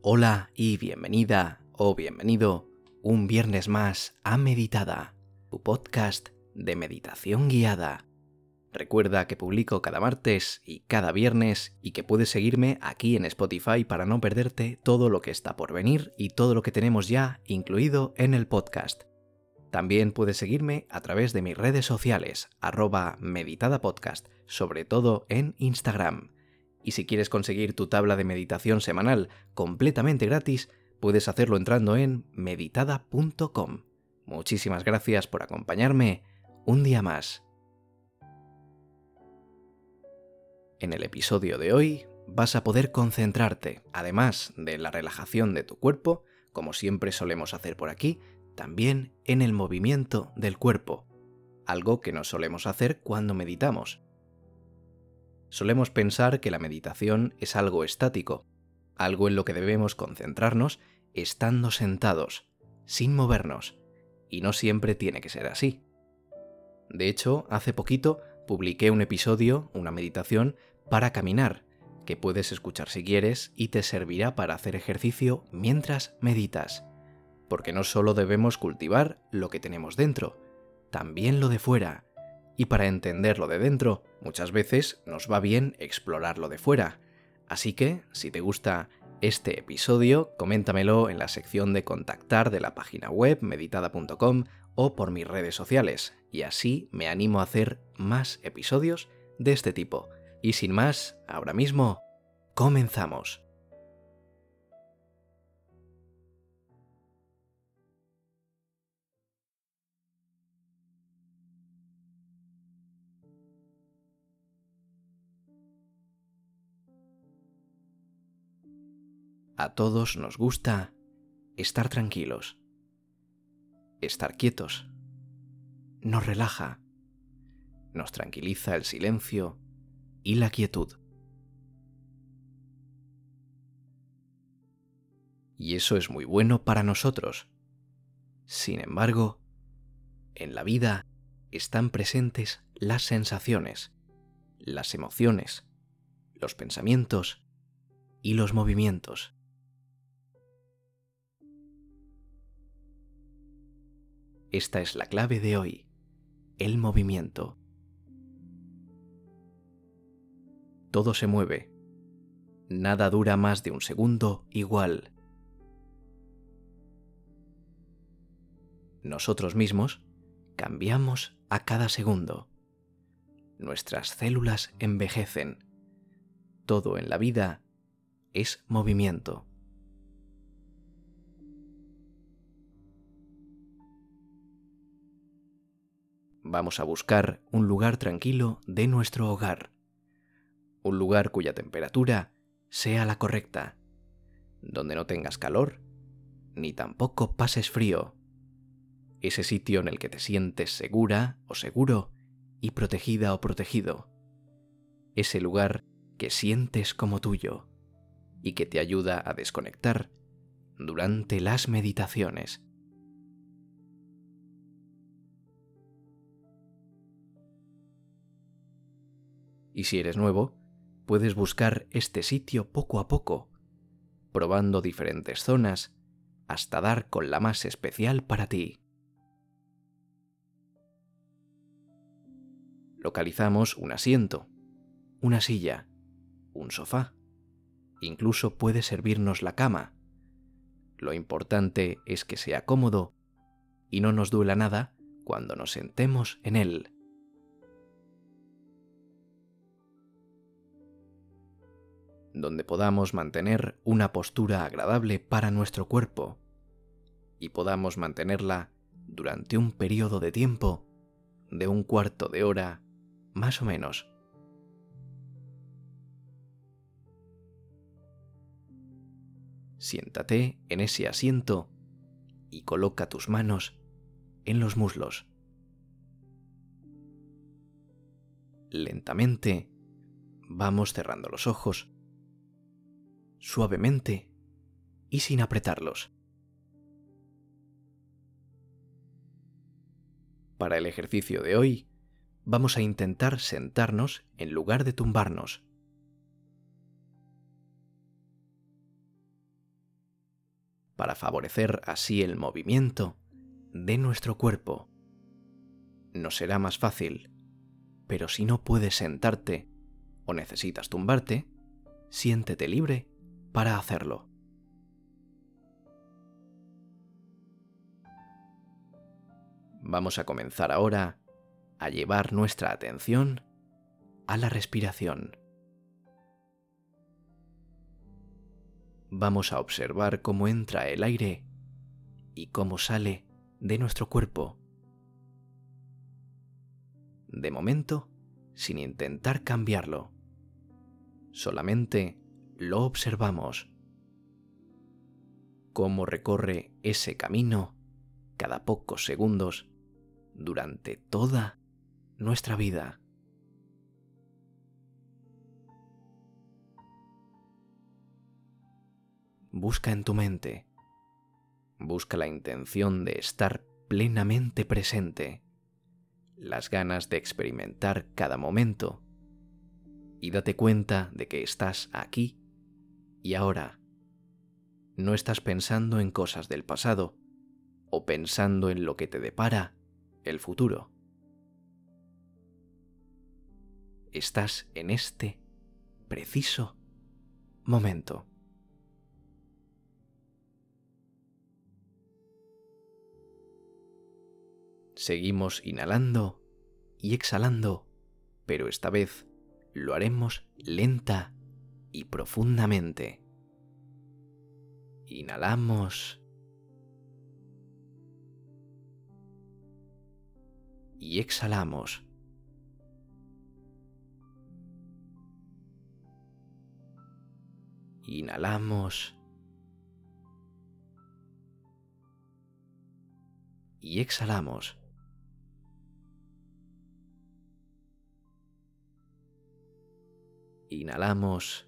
Hola y bienvenida o bienvenido un viernes más a Meditada, tu podcast de meditación guiada. Recuerda que publico cada martes y cada viernes y que puedes seguirme aquí en Spotify para no perderte todo lo que está por venir y todo lo que tenemos ya incluido en el podcast. También puedes seguirme a través de mis redes sociales, arroba meditadapodcast, sobre todo en Instagram. Y si quieres conseguir tu tabla de meditación semanal completamente gratis, puedes hacerlo entrando en meditada.com. Muchísimas gracias por acompañarme un día más. En el episodio de hoy vas a poder concentrarte, además de la relajación de tu cuerpo, como siempre solemos hacer por aquí, también en el movimiento del cuerpo, algo que no solemos hacer cuando meditamos. Solemos pensar que la meditación es algo estático, algo en lo que debemos concentrarnos estando sentados, sin movernos, y no siempre tiene que ser así. De hecho, hace poquito publiqué un episodio, una meditación, para caminar, que puedes escuchar si quieres y te servirá para hacer ejercicio mientras meditas. Porque no solo debemos cultivar lo que tenemos dentro, también lo de fuera. Y para entender lo de dentro, muchas veces nos va bien explorar lo de fuera. Así que, si te gusta este episodio, coméntamelo en la sección de contactar de la página web meditada.com o por mis redes sociales, y así me animo a hacer más episodios de este tipo. Y sin más, ahora mismo, comenzamos. A todos nos gusta estar tranquilos, estar quietos. Nos relaja, nos tranquiliza el silencio y la quietud. Y eso es muy bueno para nosotros. Sin embargo, en la vida están presentes las sensaciones, las emociones, los pensamientos y los movimientos. Esta es la clave de hoy, el movimiento. Todo se mueve. Nada dura más de un segundo igual. Nosotros mismos cambiamos a cada segundo. Nuestras células envejecen. Todo en la vida es movimiento. Vamos a buscar un lugar tranquilo de nuestro hogar. Un lugar cuya temperatura sea la correcta, donde no tengas calor, ni tampoco pases frío. Ese sitio en el que te sientes segura o seguro y protegida o protegido. Ese lugar que sientes como tuyo y que te ayuda a desconectar durante las meditaciones. Y si eres nuevo, puedes buscar este sitio poco a poco, probando diferentes zonas hasta dar con la más especial para ti. Localizamos un asiento, una silla, un sofá. Incluso puede servirnos la cama. Lo importante es que sea cómodo y no nos duela nada cuando nos sentemos en él. Donde podamos mantener una postura agradable para nuestro cuerpo y podamos mantenerla durante un periodo de tiempo de un cuarto de hora más o menos. Siéntate en ese asiento y coloca tus manos en los muslos. Lentamente vamos cerrando los ojos suavemente y sin apretarlos. Para el ejercicio de hoy, vamos a intentar sentarnos en lugar de tumbarnos. para favorecer así el movimiento de nuestro cuerpo. No será más fácil, pero si no puedes sentarte o necesitas tumbarte, siéntete libre para hacerlo. Vamos a comenzar ahora a llevar nuestra atención a la respiración. Vamos a observar cómo entra el aire y cómo sale de nuestro cuerpo. De momento, sin intentar cambiarlo. Solamente lo observamos. Cómo recorre ese camino cada pocos segundos durante toda nuestra vida. Busca en tu mente, busca la intención de estar plenamente presente, las ganas de experimentar cada momento y date cuenta de que estás aquí y ahora. No estás pensando en cosas del pasado o pensando en lo que te depara el futuro. Estás en este preciso momento. Seguimos inhalando y exhalando, pero esta vez lo haremos lenta y profundamente. Inhalamos y exhalamos. Inhalamos y exhalamos. Inhalamos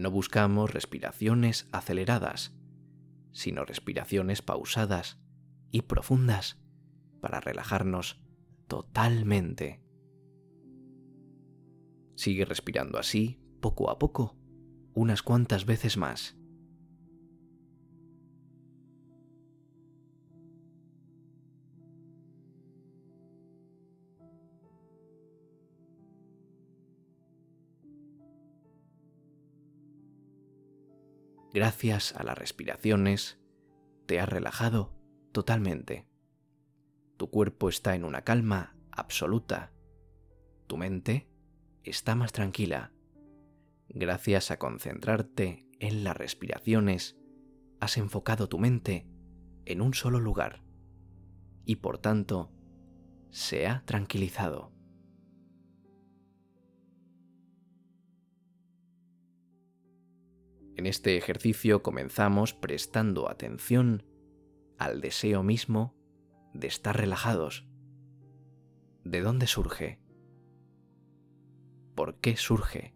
No buscamos respiraciones aceleradas sino respiraciones pausadas y profundas para relajarnos totalmente. Sigue respirando así, poco a poco, unas cuantas veces más. Gracias a las respiraciones, te has relajado totalmente. Tu cuerpo está en una calma absoluta. Tu mente está más tranquila. Gracias a concentrarte en las respiraciones, has enfocado tu mente en un solo lugar y por tanto se ha tranquilizado. En este ejercicio comenzamos prestando atención al deseo mismo de estar relajados. ¿De dónde surge? ¿Por qué surge?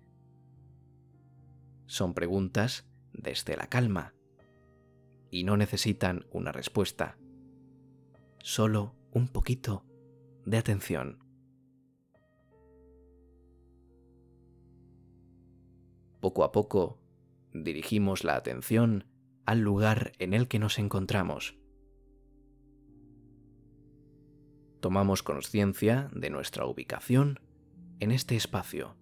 Son preguntas desde la calma y no necesitan una respuesta, solo un poquito de atención. Poco a poco dirigimos la atención al lugar en el que nos encontramos. Tomamos conciencia de nuestra ubicación en este espacio.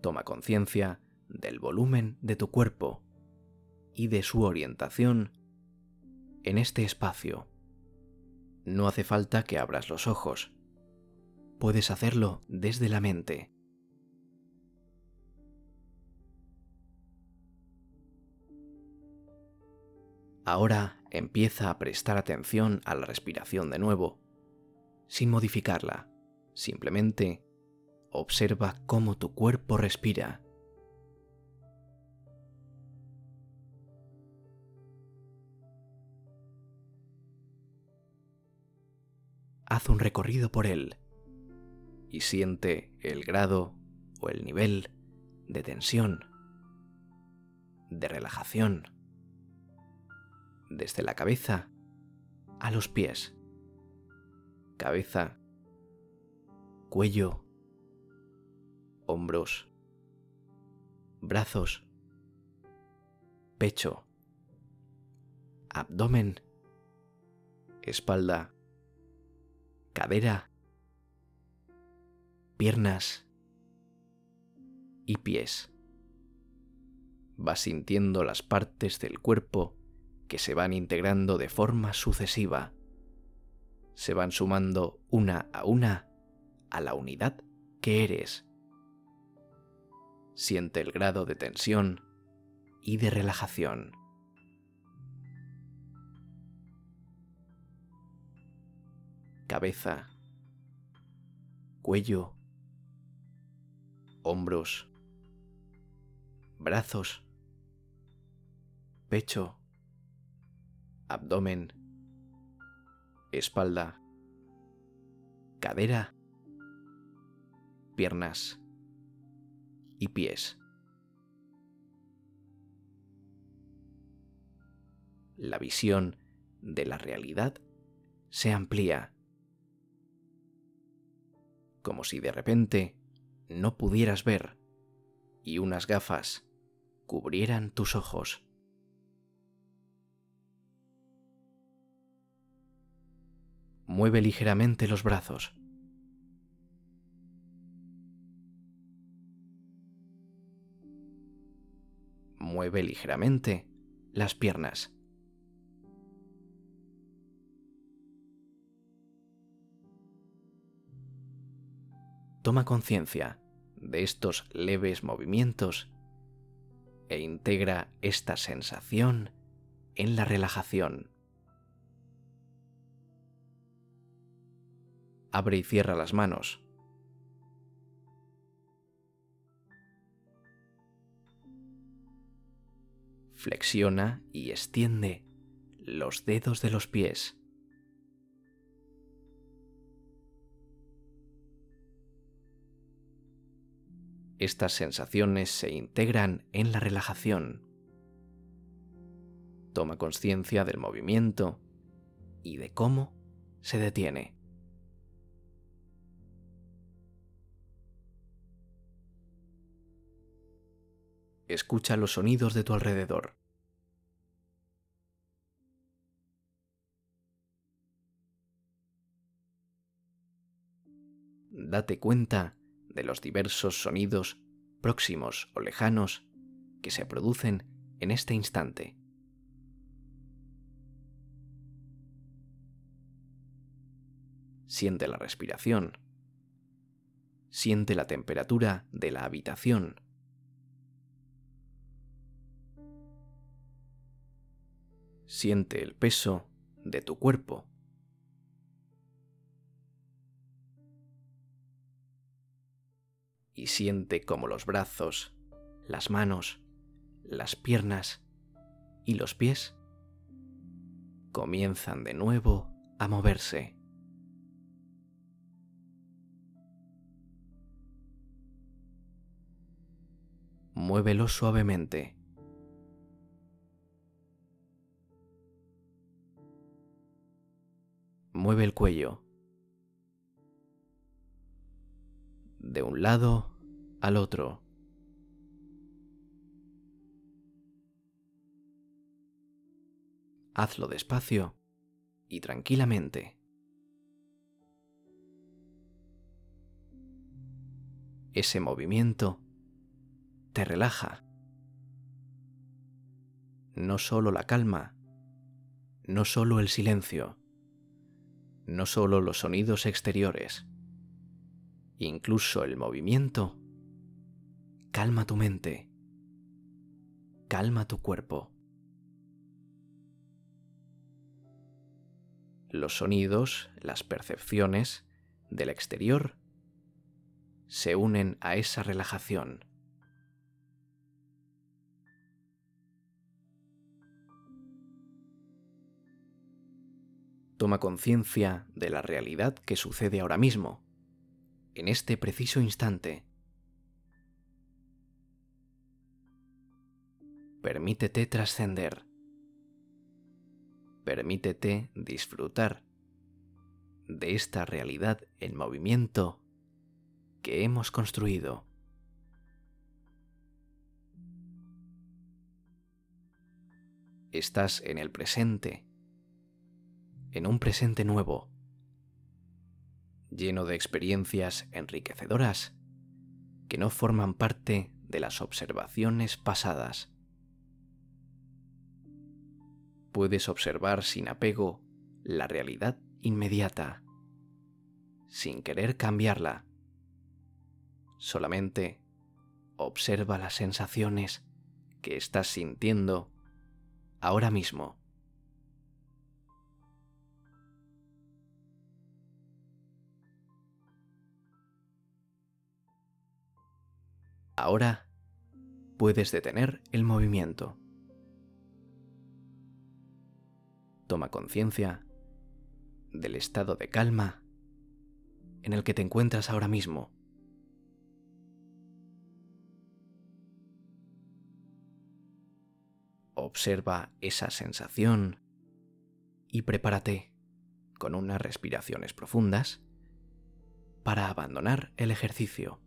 Toma conciencia del volumen de tu cuerpo y de su orientación en este espacio. No hace falta que abras los ojos puedes hacerlo desde la mente. Ahora empieza a prestar atención a la respiración de nuevo, sin modificarla. Simplemente observa cómo tu cuerpo respira. Haz un recorrido por él y siente el grado o el nivel de tensión, de relajación, desde la cabeza a los pies. Cabeza, cuello, hombros, brazos, pecho, abdomen, espalda, cadera, piernas y pies. Vas sintiendo las partes del cuerpo que se van integrando de forma sucesiva. Se van sumando una a una a la unidad que eres. Siente el grado de tensión y de relajación. Cabeza, cuello, hombros, brazos, pecho, abdomen, espalda, cadera, piernas y pies. La visión de la realidad se amplía, como si de repente no pudieras ver y unas gafas cubrieran tus ojos. Mueve ligeramente los brazos. Mueve ligeramente las piernas. Toma conciencia de estos leves movimientos e integra esta sensación en la relajación. Abre y cierra las manos. Flexiona y extiende los dedos de los pies. Estas sensaciones se integran en la relajación. Toma conciencia del movimiento y de cómo se detiene. Escucha los sonidos de tu alrededor. Date cuenta de los diversos sonidos próximos o lejanos que se producen en este instante. Siente la respiración. Siente la temperatura de la habitación. Siente el peso de tu cuerpo. Y siente como los brazos, las manos, las piernas y los pies comienzan de nuevo a moverse. Muévelo suavemente. Mueve el cuello. De un lado al otro. Hazlo despacio y tranquilamente. Ese movimiento te relaja. No solo la calma, no solo el silencio, no solo los sonidos exteriores incluso el movimiento, calma tu mente, calma tu cuerpo. los sonidos, las percepciones del exterior se unen a esa relajación. Toma conciencia de la realidad que sucede ahora mismo, en este preciso instante. Permítete trascender. Permítete disfrutar de esta realidad en movimiento que hemos construido. Estás en el presente, en un presente nuevo, lleno de experiencias enriquecedoras que no forman parte de las observaciones pasadas. Puedes observar sin apego la realidad inmediata, sin querer cambiarla. Solamente observa las sensaciones que estás sintiendo ahora mismo. Ahora puedes detener el movimiento. Toma conciencia del estado de calma en el que te encuentras ahora mismo. Observa esa sensación y prepárate con unas respiraciones profundas para abandonar el ejercicio.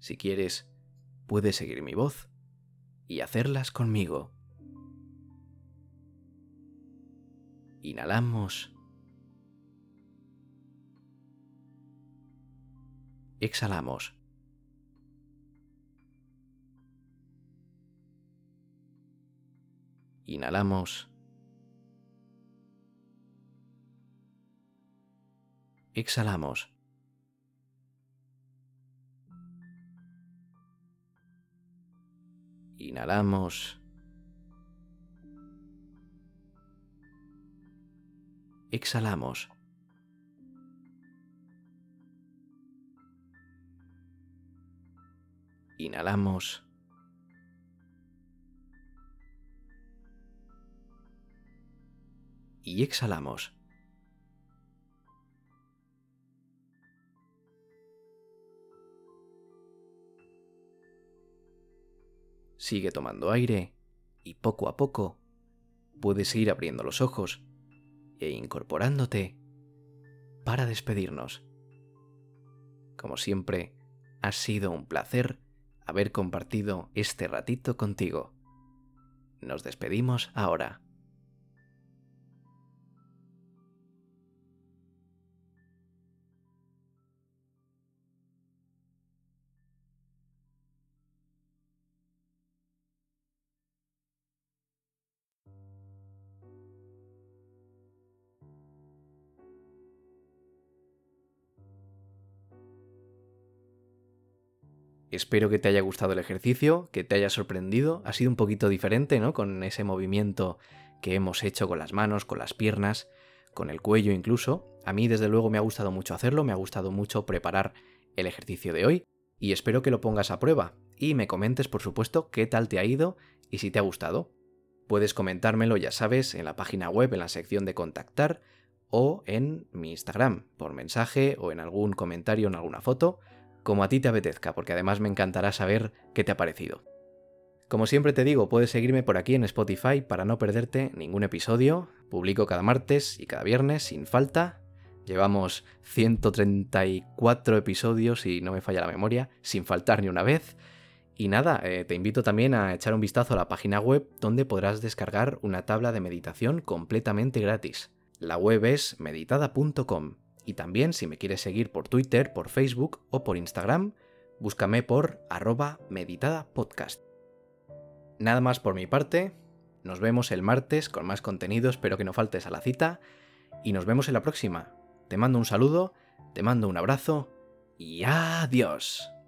Si quieres, puedes seguir mi voz y hacerlas conmigo. Inhalamos. Exhalamos. Inhalamos. Exhalamos. Inhalamos. Exhalamos. Inhalamos. Y exhalamos. Sigue tomando aire y poco a poco puedes ir abriendo los ojos e incorporándote para despedirnos. Como siempre, ha sido un placer haber compartido este ratito contigo. Nos despedimos ahora. Espero que te haya gustado el ejercicio, que te haya sorprendido. Ha sido un poquito diferente, ¿no? Con ese movimiento que hemos hecho con las manos, con las piernas, con el cuello incluso. A mí desde luego me ha gustado mucho hacerlo, me ha gustado mucho preparar el ejercicio de hoy y espero que lo pongas a prueba y me comentes por supuesto qué tal te ha ido y si te ha gustado. Puedes comentármelo, ya sabes, en la página web, en la sección de contactar o en mi Instagram, por mensaje o en algún comentario, en alguna foto como a ti te apetezca, porque además me encantará saber qué te ha parecido. Como siempre te digo, puedes seguirme por aquí en Spotify para no perderte ningún episodio. Publico cada martes y cada viernes sin falta. Llevamos 134 episodios, y no me falla la memoria, sin faltar ni una vez. Y nada, eh, te invito también a echar un vistazo a la página web donde podrás descargar una tabla de meditación completamente gratis. La web es meditada.com y también si me quieres seguir por Twitter, por Facebook o por Instagram, búscame por arroba meditadapodcast. Nada más por mi parte, nos vemos el martes con más contenido, espero que no faltes a la cita y nos vemos en la próxima. Te mando un saludo, te mando un abrazo y adiós.